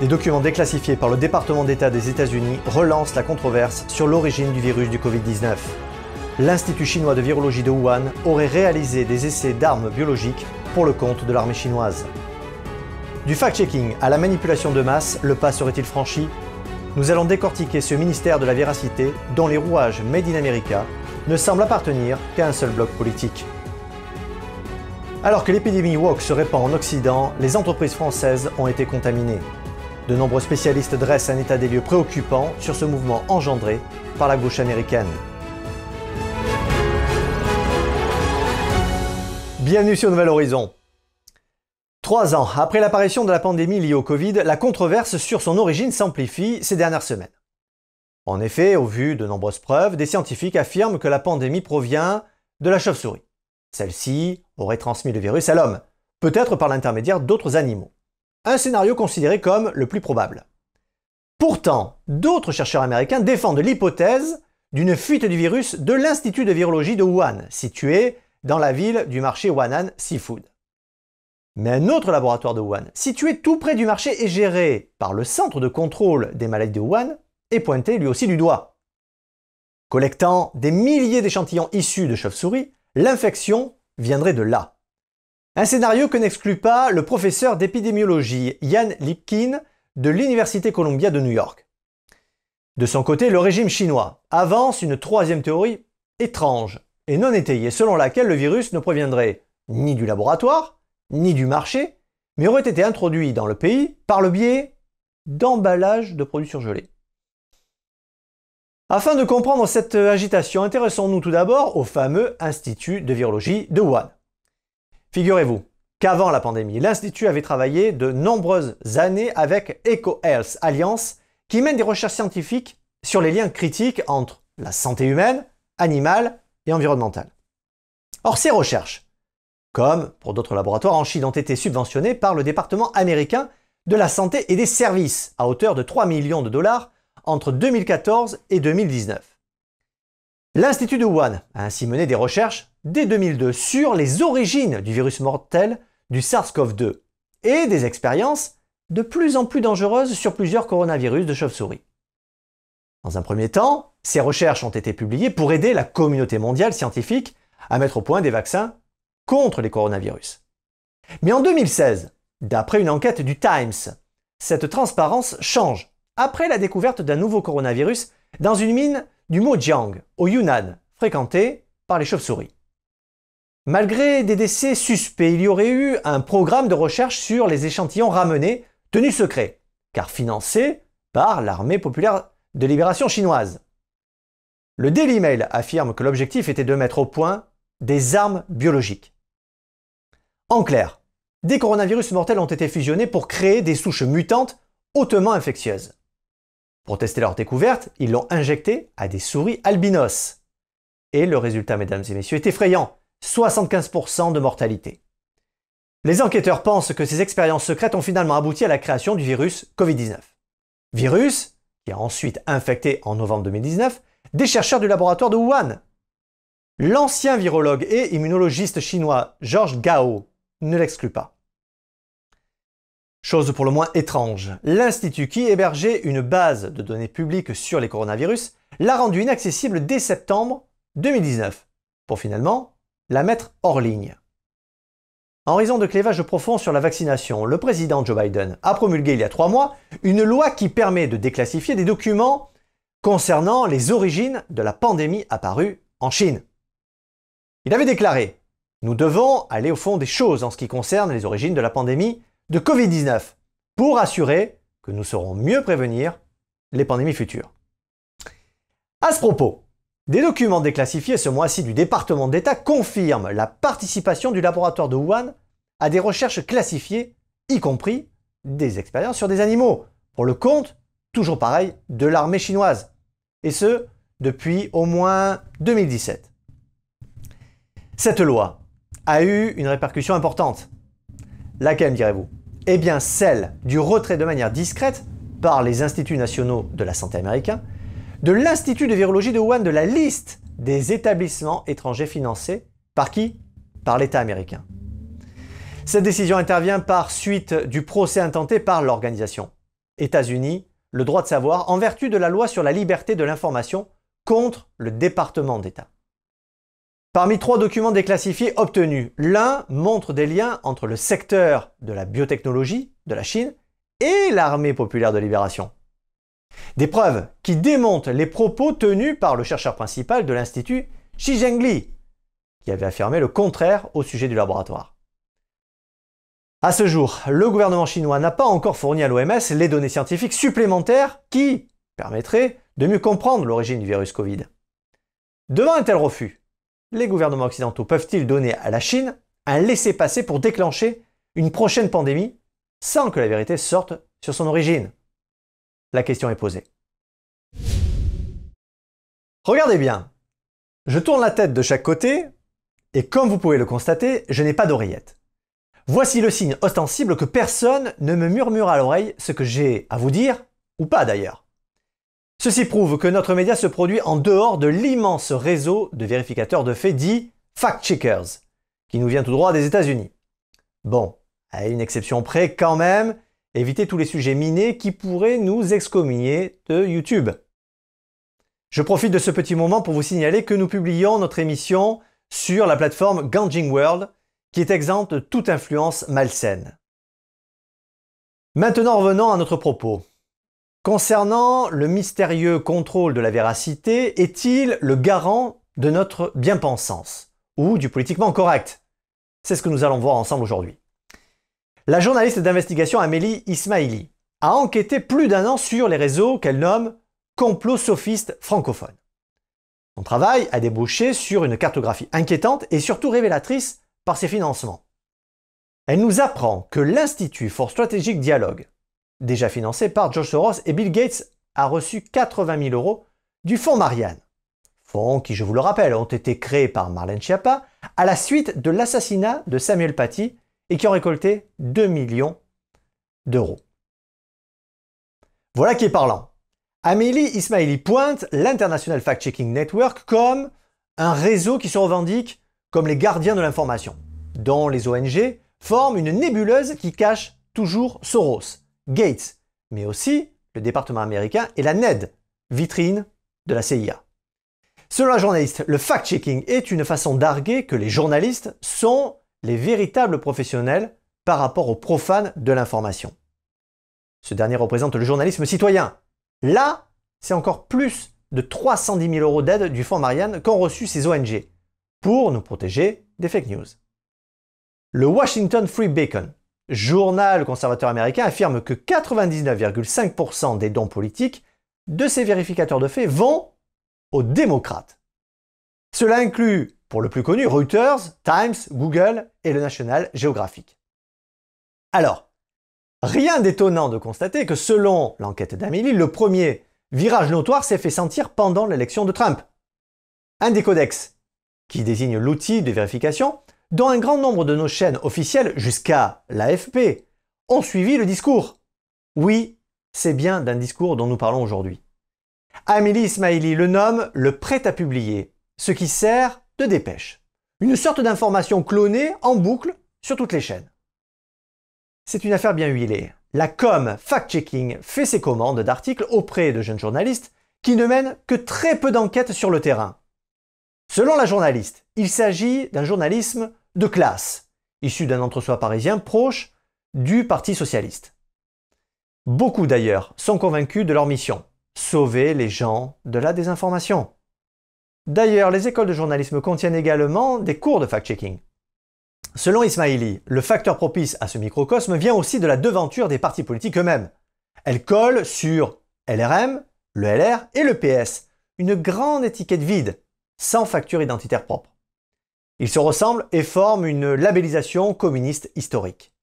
Des documents déclassifiés par le département d'État des États-Unis relancent la controverse sur l'origine du virus du Covid-19. L'Institut chinois de virologie de Wuhan aurait réalisé des essais d'armes biologiques pour le compte de l'armée chinoise. Du fact-checking à la manipulation de masse, le pas serait-il franchi? Nous allons décortiquer ce ministère de la véracité dont les rouages Made in America ne semblent appartenir qu'à un seul bloc politique. Alors que l'épidémie WOC se répand en Occident, les entreprises françaises ont été contaminées. De nombreux spécialistes dressent un état des lieux préoccupant sur ce mouvement engendré par la gauche américaine. Bienvenue sur Nouvel Horizon. Trois ans après l'apparition de la pandémie liée au Covid, la controverse sur son origine s'amplifie ces dernières semaines. En effet, au vu de nombreuses preuves, des scientifiques affirment que la pandémie provient de la chauve-souris. Celle-ci aurait transmis le virus à l'homme, peut-être par l'intermédiaire d'autres animaux un scénario considéré comme le plus probable. Pourtant, d'autres chercheurs américains défendent l'hypothèse d'une fuite du virus de l'Institut de virologie de Wuhan, situé dans la ville du marché Wanan Seafood. Mais un autre laboratoire de Wuhan, situé tout près du marché et géré par le Centre de contrôle des maladies de Wuhan, est pointé lui aussi du doigt. Collectant des milliers d'échantillons issus de chauves-souris, l'infection viendrait de là. Un scénario que n'exclut pas le professeur d'épidémiologie Ian Lipkin de l'Université Columbia de New York. De son côté, le régime chinois avance une troisième théorie étrange et non étayée selon laquelle le virus ne proviendrait ni du laboratoire, ni du marché, mais aurait été introduit dans le pays par le biais d'emballage de produits surgelés. Afin de comprendre cette agitation, intéressons-nous tout d'abord au fameux Institut de virologie de Wuhan. Figurez-vous qu'avant la pandémie, l'Institut avait travaillé de nombreuses années avec EcoHealth Alliance qui mène des recherches scientifiques sur les liens critiques entre la santé humaine, animale et environnementale. Or, ces recherches, comme pour d'autres laboratoires en Chine, ont été subventionnées par le département américain de la santé et des services à hauteur de 3 millions de dollars entre 2014 et 2019. L'Institut de Wuhan a ainsi mené des recherches dès 2002 sur les origines du virus mortel du SARS-CoV-2 et des expériences de plus en plus dangereuses sur plusieurs coronavirus de chauve-souris. Dans un premier temps, ces recherches ont été publiées pour aider la communauté mondiale scientifique à mettre au point des vaccins contre les coronavirus. Mais en 2016, d'après une enquête du Times, cette transparence change après la découverte d'un nouveau coronavirus dans une mine du Mojiang, au Yunnan, fréquenté par les chauves-souris. Malgré des décès suspects, il y aurait eu un programme de recherche sur les échantillons ramenés, tenu secret, car financé par l'armée populaire de libération chinoise. Le Daily Mail affirme que l'objectif était de mettre au point des armes biologiques. En clair, des coronavirus mortels ont été fusionnés pour créer des souches mutantes hautement infectieuses. Pour tester leur découverte, ils l'ont injecté à des souris albinos. Et le résultat, mesdames et messieurs, est effrayant. 75% de mortalité. Les enquêteurs pensent que ces expériences secrètes ont finalement abouti à la création du virus Covid-19. Virus qui a ensuite infecté en novembre 2019 des chercheurs du laboratoire de Wuhan. L'ancien virologue et immunologiste chinois Georges Gao ne l'exclut pas. Chose pour le moins étrange, l'Institut qui hébergeait une base de données publiques sur les coronavirus l'a rendue inaccessible dès septembre 2019, pour finalement la mettre hors ligne. En raison de clivages profonds sur la vaccination, le président Joe Biden a promulgué il y a trois mois une loi qui permet de déclassifier des documents concernant les origines de la pandémie apparue en Chine. Il avait déclaré Nous devons aller au fond des choses en ce qui concerne les origines de la pandémie de Covid-19 pour assurer que nous saurons mieux prévenir les pandémies futures. À ce propos, des documents déclassifiés ce mois-ci du département d'État confirment la participation du laboratoire de Wuhan à des recherches classifiées, y compris des expériences sur des animaux, pour le compte, toujours pareil, de l'armée chinoise. Et ce, depuis au moins 2017. Cette loi a eu une répercussion importante. Laquelle, direz-vous? Eh bien celle du retrait de manière discrète par les instituts nationaux de la santé américains de l'Institut de virologie de Wuhan de la liste des établissements étrangers financés par qui? Par l'État américain. Cette décision intervient par suite du procès intenté par l'organisation. États-Unis, le droit de savoir en vertu de la loi sur la liberté de l'information contre le département d'État. Parmi trois documents déclassifiés obtenus, l'un montre des liens entre le secteur de la biotechnologie de la Chine et l'armée populaire de libération. Des preuves qui démontent les propos tenus par le chercheur principal de l'Institut Xi Zhengli, qui avait affirmé le contraire au sujet du laboratoire. À ce jour, le gouvernement chinois n'a pas encore fourni à l'OMS les données scientifiques supplémentaires qui permettraient de mieux comprendre l'origine du virus Covid. Devant un tel refus, les gouvernements occidentaux peuvent-ils donner à la Chine un laissez-passer pour déclencher une prochaine pandémie sans que la vérité sorte sur son origine? La question est posée. Regardez bien, je tourne la tête de chaque côté et comme vous pouvez le constater, je n'ai pas d'oreillette. Voici le signe ostensible que personne ne me murmure à l'oreille ce que j'ai à vous dire, ou pas d'ailleurs. Ceci prouve que notre média se produit en dehors de l'immense réseau de vérificateurs de faits dits fact-checkers, qui nous vient tout droit des États-Unis. Bon, à une exception près quand même, évitez tous les sujets minés qui pourraient nous excommunier de YouTube. Je profite de ce petit moment pour vous signaler que nous publions notre émission sur la plateforme Ganging World, qui est exempte de toute influence malsaine. Maintenant revenons à notre propos. Concernant le mystérieux contrôle de la véracité, est-il le garant de notre bien-pensance ou du politiquement correct? C'est ce que nous allons voir ensemble aujourd'hui. La journaliste d'investigation Amélie Ismaili a enquêté plus d'un an sur les réseaux qu'elle nomme complot sophiste francophone. Son travail a débouché sur une cartographie inquiétante et surtout révélatrice par ses financements. Elle nous apprend que l'Institut for Strategic Dialogue déjà financé par George Soros et Bill Gates, a reçu 80 000 euros du fonds Marianne. Fonds qui, je vous le rappelle, ont été créés par Marlène Schiappa à la suite de l'assassinat de Samuel Paty et qui ont récolté 2 millions d'euros. Voilà qui est parlant. Amélie Ismaili pointe l'International Fact-Checking Network comme un réseau qui se revendique comme les gardiens de l'information, dont les ONG forment une nébuleuse qui cache toujours Soros, Gates, mais aussi le département américain et la NED, vitrine de la CIA. Selon la journaliste, le fact-checking est une façon d'arguer que les journalistes sont les véritables professionnels par rapport aux profanes de l'information. Ce dernier représente le journalisme citoyen. Là, c'est encore plus de 310 000 euros d'aide du Fonds Marianne qu'ont reçu ces ONG pour nous protéger des fake news. Le Washington Free Bacon, journal conservateur américain affirme que 99,5% des dons politiques de ces vérificateurs de faits vont aux démocrates. Cela inclut, pour le plus connu, Reuters, Times, Google et le National Geographic. Alors, rien d'étonnant de constater que selon l'enquête d'Amélie, le premier virage notoire s'est fait sentir pendant l'élection de Trump. Un des codex, qui désigne l'outil de vérification, dont un grand nombre de nos chaînes officielles, jusqu'à l'AFP, ont suivi le discours. Oui, c'est bien d'un discours dont nous parlons aujourd'hui. Amélie Ismaili le nomme le prêt à publier, ce qui sert de dépêche. Une sorte d'information clonée en boucle sur toutes les chaînes. C'est une affaire bien huilée. La com fact-checking fait ses commandes d'articles auprès de jeunes journalistes qui ne mènent que très peu d'enquêtes sur le terrain. Selon la journaliste, il s'agit d'un journalisme de classe, issu d'un entre-soi parisien proche du Parti socialiste. Beaucoup d'ailleurs sont convaincus de leur mission, sauver les gens de la désinformation. D'ailleurs, les écoles de journalisme contiennent également des cours de fact-checking. Selon Ismaili, le facteur propice à ce microcosme vient aussi de la devanture des partis politiques eux-mêmes. Elle colle sur LRM, le LR et le PS, une grande étiquette vide sans facture identitaire propre. Ils se ressemblent et forment une labellisation communiste historique.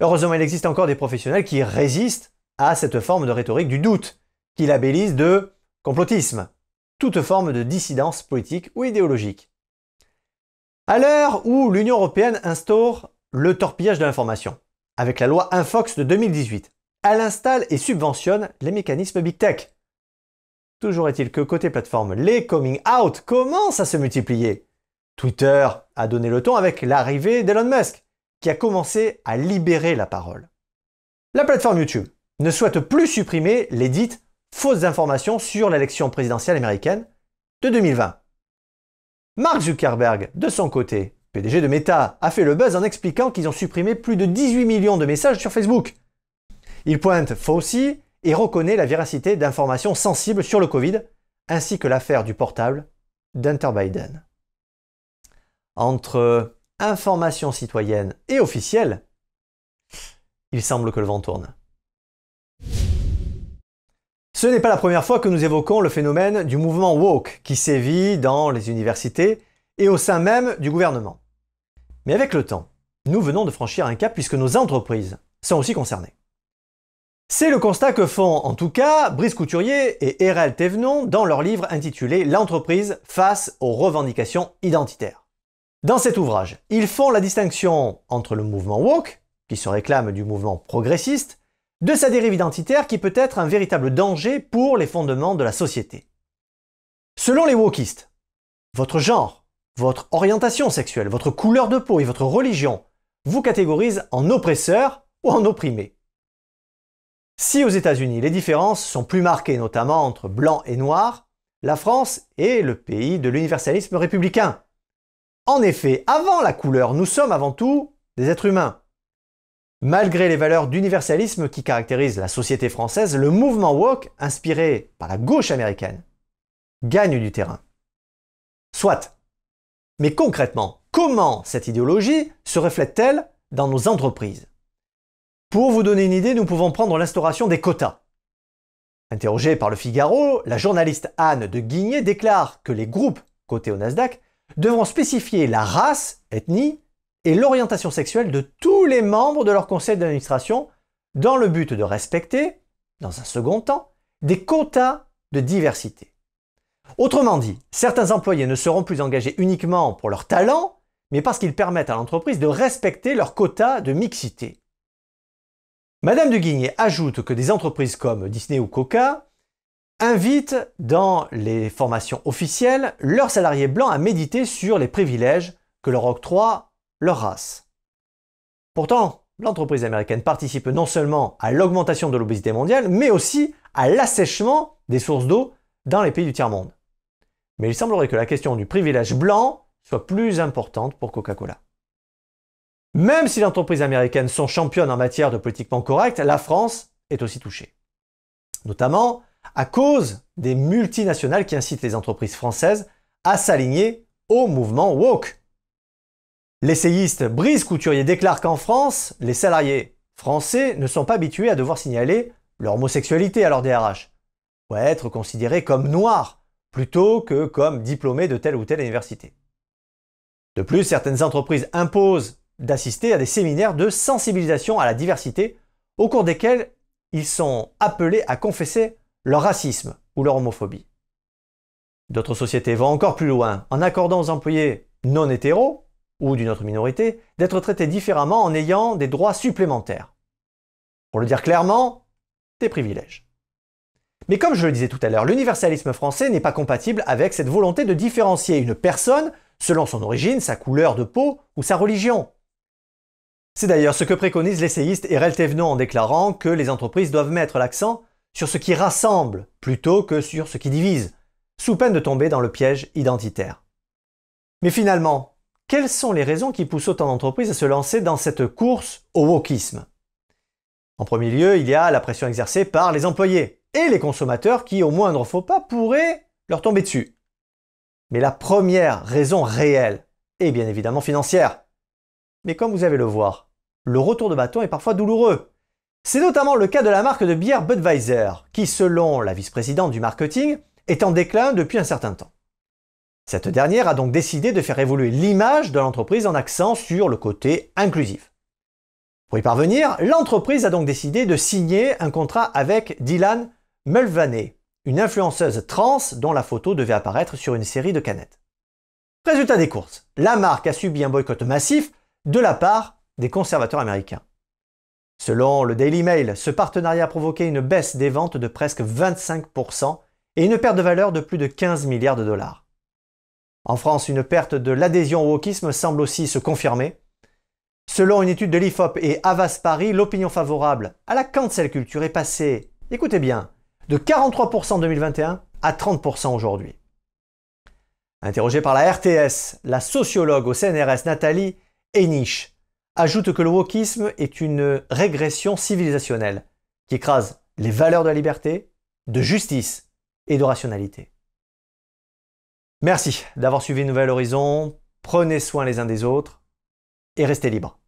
Heureusement, il existe encore des professionnels qui résistent à cette forme de rhétorique du doute, qui labellisent de complotisme, toute forme de dissidence politique ou idéologique. À l'heure où l'Union européenne instaure le torpillage de l'information, avec la loi Infox de 2018, elle installe et subventionne les mécanismes Big Tech, Toujours est-il que côté plateforme, les coming out commencent à se multiplier. Twitter a donné le ton avec l'arrivée d'Elon Musk, qui a commencé à libérer la parole. La plateforme YouTube, ne souhaite plus supprimer les dites fausses informations sur l'élection présidentielle américaine de 2020. Mark Zuckerberg, de son côté, PDG de Meta, a fait le buzz en expliquant qu'ils ont supprimé plus de 18 millions de messages sur Facebook. Il pointe Fauci et reconnaît la véracité d'informations sensibles sur le Covid, ainsi que l'affaire du portable d'Hunter Biden. Entre information citoyenne et officielle, il semble que le vent tourne. Ce n'est pas la première fois que nous évoquons le phénomène du mouvement woke qui sévit dans les universités et au sein même du gouvernement. Mais avec le temps, nous venons de franchir un cap puisque nos entreprises sont aussi concernées. C'est le constat que font en tout cas Brice Couturier et Erel Thévenon dans leur livre intitulé L'entreprise face aux revendications identitaires. Dans cet ouvrage, ils font la distinction entre le mouvement woke, qui se réclame du mouvement progressiste, de sa dérive identitaire qui peut être un véritable danger pour les fondements de la société. Selon les wokistes, votre genre, votre orientation sexuelle, votre couleur de peau et votre religion vous catégorisent en oppresseur ou en opprimé. Si aux États-Unis les différences sont plus marquées notamment entre blanc et noir, la France est le pays de l'universalisme républicain. En effet, avant la couleur, nous sommes avant tout des êtres humains. Malgré les valeurs d'universalisme qui caractérisent la société française, le mouvement woke, inspiré par la gauche américaine, gagne du terrain. Soit. Mais concrètement, comment cette idéologie se reflète-t-elle dans nos entreprises? Pour vous donner une idée, nous pouvons prendre l'instauration des quotas. Interrogée par le Figaro, la journaliste Anne de Guigné déclare que les groupes cotés au Nasdaq devront spécifier la race, ethnie et l'orientation sexuelle de tous les membres de leur conseil d'administration dans le but de respecter, dans un second temps, des quotas de diversité. Autrement dit, certains employés ne seront plus engagés uniquement pour leur talent, mais parce qu'ils permettent à l'entreprise de respecter leurs quotas de mixité. Madame Duguigné ajoute que des entreprises comme Disney ou Coca invitent dans les formations officielles leurs salariés blancs à méditer sur les privilèges que leur octroie leur race. Pourtant, l'entreprise américaine participe non seulement à l'augmentation de l'obésité mondiale, mais aussi à l'assèchement des sources d'eau dans les pays du tiers-monde. Mais il semblerait que la question du privilège blanc soit plus importante pour Coca-Cola. Même si les entreprises américaines sont championnes en matière de politiquement correct, la France est aussi touchée. Notamment à cause des multinationales qui incitent les entreprises françaises à s'aligner au mouvement woke. L'essayiste Brice Couturier déclare qu'en France, les salariés français ne sont pas habitués à devoir signaler leur homosexualité à leur DRH, ou à être considérés comme noirs, plutôt que comme diplômés de telle ou telle université. De plus, certaines entreprises imposent d'assister à des séminaires de sensibilisation à la diversité, au cours desquels ils sont appelés à confesser leur racisme ou leur homophobie. D'autres sociétés vont encore plus loin en accordant aux employés non hétéros ou d'une autre minorité d'être traités différemment en ayant des droits supplémentaires. Pour le dire clairement, des privilèges. Mais comme je le disais tout à l'heure, l'universalisme français n'est pas compatible avec cette volonté de différencier une personne selon son origine, sa couleur de peau ou sa religion. C'est d'ailleurs ce que préconise l'essayiste Erel Thévenot en déclarant que les entreprises doivent mettre l'accent sur ce qui rassemble plutôt que sur ce qui divise, sous peine de tomber dans le piège identitaire. Mais finalement, quelles sont les raisons qui poussent autant d'entreprises à se lancer dans cette course au wokisme? En premier lieu, il y a la pression exercée par les employés et les consommateurs qui, au moindre faux pas, pourraient leur tomber dessus. Mais la première raison réelle est bien évidemment financière. Mais comme vous allez le voir, le retour de bâton est parfois douloureux. C'est notamment le cas de la marque de bière Budweiser, qui, selon la vice-présidente du marketing, est en déclin depuis un certain temps. Cette dernière a donc décidé de faire évoluer l'image de l'entreprise en accent sur le côté inclusif. Pour y parvenir, l'entreprise a donc décidé de signer un contrat avec Dylan Mulvaney, une influenceuse trans dont la photo devait apparaître sur une série de canettes. Résultat des courses, la marque a subi un boycott massif de la part des conservateurs américains. Selon le Daily Mail, ce partenariat a provoqué une baisse des ventes de presque 25% et une perte de valeur de plus de 15 milliards de dollars. En France, une perte de l'adhésion au wokisme semble aussi se confirmer. Selon une étude de l'IFOP et Avas Paris, l'opinion favorable à la cancel culture est passée, écoutez bien, de 43% en 2021 à 30% aujourd'hui. Interrogée par la RTS, la sociologue au CNRS Nathalie Eniche ajoute que le wokisme est une régression civilisationnelle qui écrase les valeurs de la liberté, de justice et de rationalité. Merci d'avoir suivi Nouvel Horizon, prenez soin les uns des autres et restez libres.